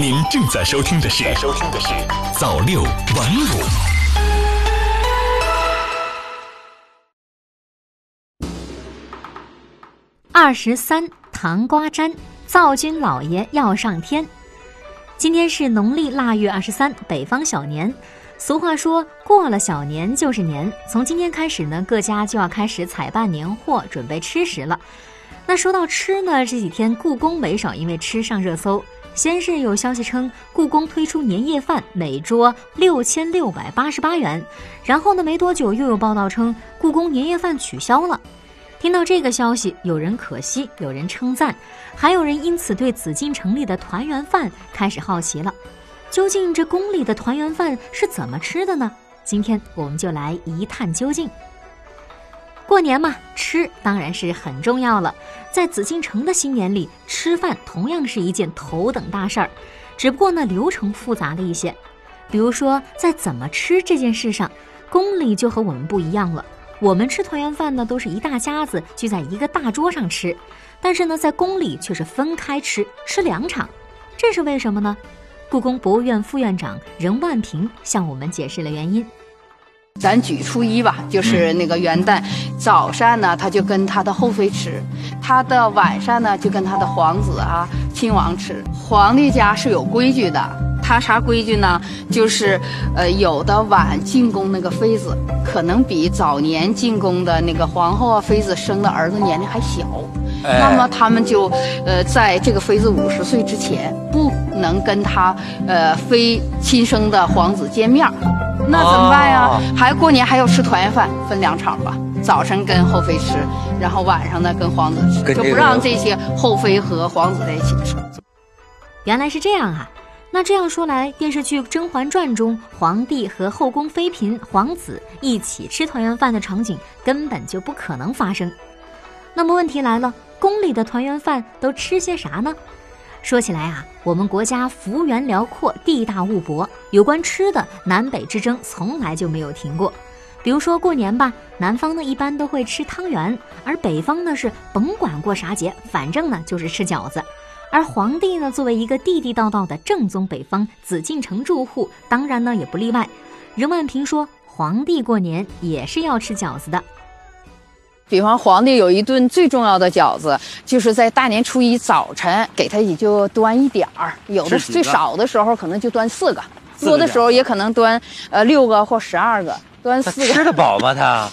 您正在收听的是《收听的是早六晚五》。二十三糖瓜粘，灶君老爷要上天。今天是农历腊月二十三，北方小年。俗话说过了小年就是年，从今天开始呢，各家就要开始采办年货，准备吃食了。那说到吃呢，这几天故宫没少因为吃上热搜。先是有消息称故宫推出年夜饭，每桌六千六百八十八元，然后呢，没多久又有报道称故宫年夜饭取消了。听到这个消息，有人可惜，有人称赞，还有人因此对紫禁城里的团圆饭开始好奇了。究竟这宫里的团圆饭是怎么吃的呢？今天我们就来一探究竟。过年嘛，吃当然是很重要了。在紫禁城的新年里，吃饭同样是一件头等大事儿，只不过呢流程复杂了一些。比如说，在怎么吃这件事上，宫里就和我们不一样了。我们吃团圆饭呢，都是一大家子聚在一个大桌上吃，但是呢，在宫里却是分开吃，吃两场，这是为什么呢？故宫博物院副院长任万平向我们解释了原因。咱举初一吧，就是那个元旦，早上呢，他就跟他的后妃吃；他的晚上呢，就跟他的皇子啊、亲王吃。皇帝家是有规矩的。他啥规矩呢？就是，呃，有的晚进宫那个妃子，可能比早年进宫的那个皇后啊、妃子生的儿子年龄还小，那么他们就，呃，在这个妃子五十岁之前，不能跟他，呃，非亲生的皇子见面那怎么办呀？还过年还要吃团圆饭，分两场吧，早晨跟后妃吃，然后晚上呢跟皇子吃，就不让这些后妃和皇子在一起吃。原来是这样啊。那这样说来，电视剧《甄嬛传》中皇帝和后宫妃嫔、皇子一起吃团圆饭的场景根本就不可能发生。那么问题来了，宫里的团圆饭都吃些啥呢？说起来啊，我们国家幅员辽阔，地大物博，有关吃的南北之争从来就没有停过。比如说过年吧，南方呢一般都会吃汤圆，而北方呢是甭管过啥节，反正呢就是吃饺子。而皇帝呢，作为一个地地道道的正宗北方紫禁城住户，当然呢也不例外。任万平说，皇帝过年也是要吃饺子的。比方皇帝有一顿最重要的饺子，就是在大年初一早晨给他也就端一点儿，有的最少的时候可能就端四个，多的时候也可能端呃六个或十二个，端四个。吃得饱吗？他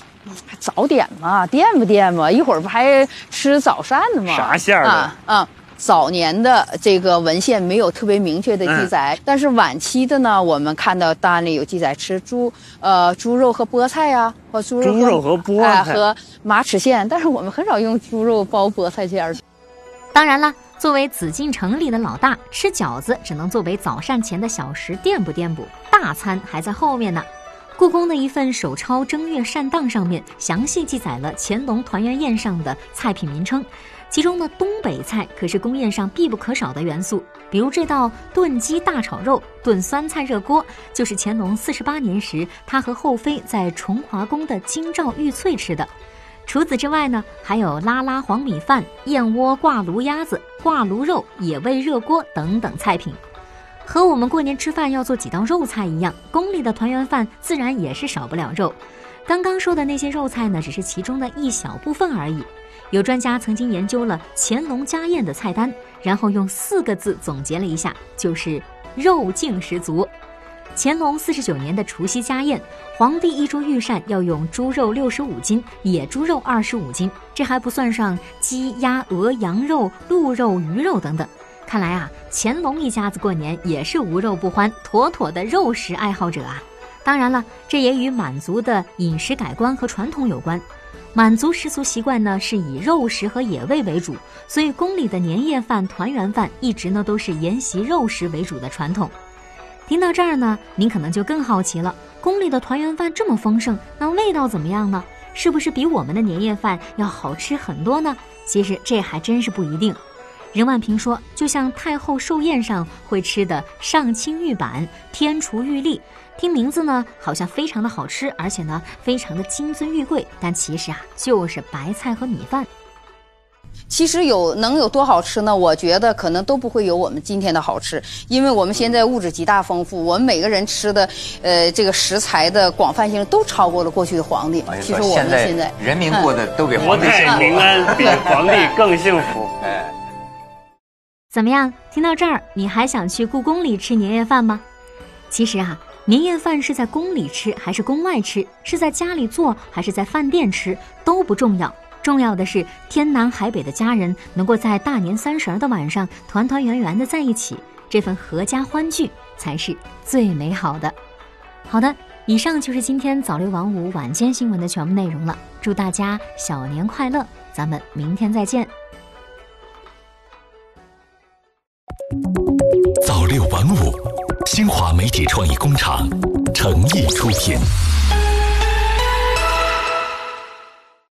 早点嘛，垫吧垫吧，一会儿不还吃早膳呢吗？啥馅儿的？啊。早年的这个文献没有特别明确的记载，但是晚期的呢，我们看到档案里有记载吃猪，呃，猪肉和菠菜呀，或猪肉猪肉和菠菜和马齿苋，但是我们很少用猪肉包菠菜馅儿。当然了，作为紫禁城里的老大，吃饺子只能作为早膳前的小食垫补垫补，大餐还在后面呢。故宫的一份手抄正月膳档上面详细记载了乾隆团圆宴上的菜品名称。其中呢，东北菜可是宫宴上必不可少的元素。比如这道炖鸡大炒肉、炖酸菜热锅，就是乾隆四十八年时他和后妃在崇华宫的京兆玉翠吃的。除此之外呢，还有拉拉黄米饭、燕窝挂炉鸭子、挂炉肉、野味热锅等等菜品。和我们过年吃饭要做几道肉菜一样，宫里的团圆饭自然也是少不了肉。刚刚说的那些肉菜呢，只是其中的一小部分而已。有专家曾经研究了乾隆家宴的菜单，然后用四个字总结了一下，就是肉劲十足。乾隆四十九年的除夕家宴，皇帝一桌御膳要用猪肉六十五斤，野猪肉二十五斤，这还不算上鸡、鸭、鹅、羊肉、鹿肉、鱼肉等等。看来啊，乾隆一家子过年也是无肉不欢，妥妥的肉食爱好者啊。当然了，这也与满族的饮食改观和传统有关。满族食俗习惯呢是以肉食和野味为主，所以宫里的年夜饭、团圆饭一直呢都是沿袭肉食为主的传统。听到这儿呢，您可能就更好奇了：宫里的团圆饭这么丰盛，那味道怎么样呢？是不是比我们的年夜饭要好吃很多呢？其实这还真是不一定。任万平说，就像太后寿宴上会吃的上清玉板、天厨玉粒。听名字呢，好像非常的好吃，而且呢，非常的金尊玉贵，但其实啊，就是白菜和米饭。其实有能有多好吃呢？我觉得可能都不会有我们今天的好吃，因为我们现在物质极大丰富，我们每个人吃的，呃，这个食材的广泛性都超过了过去的皇帝。其实我们现在人民过得都比皇帝 幸福。泰民安，比皇帝更幸福。怎么样？听到这儿，你还想去故宫里吃年夜饭吗？其实啊，年夜饭是在宫里吃还是宫外吃，是在家里做还是在饭店吃都不重要，重要的是天南海北的家人能够在大年三十儿的晚上团团圆圆的在一起，这份阖家欢聚才是最美好的。好的，以上就是今天早六晚五晚间新闻的全部内容了。祝大家小年快乐，咱们明天再见。早六晚五，新华媒体创意工厂诚意出品。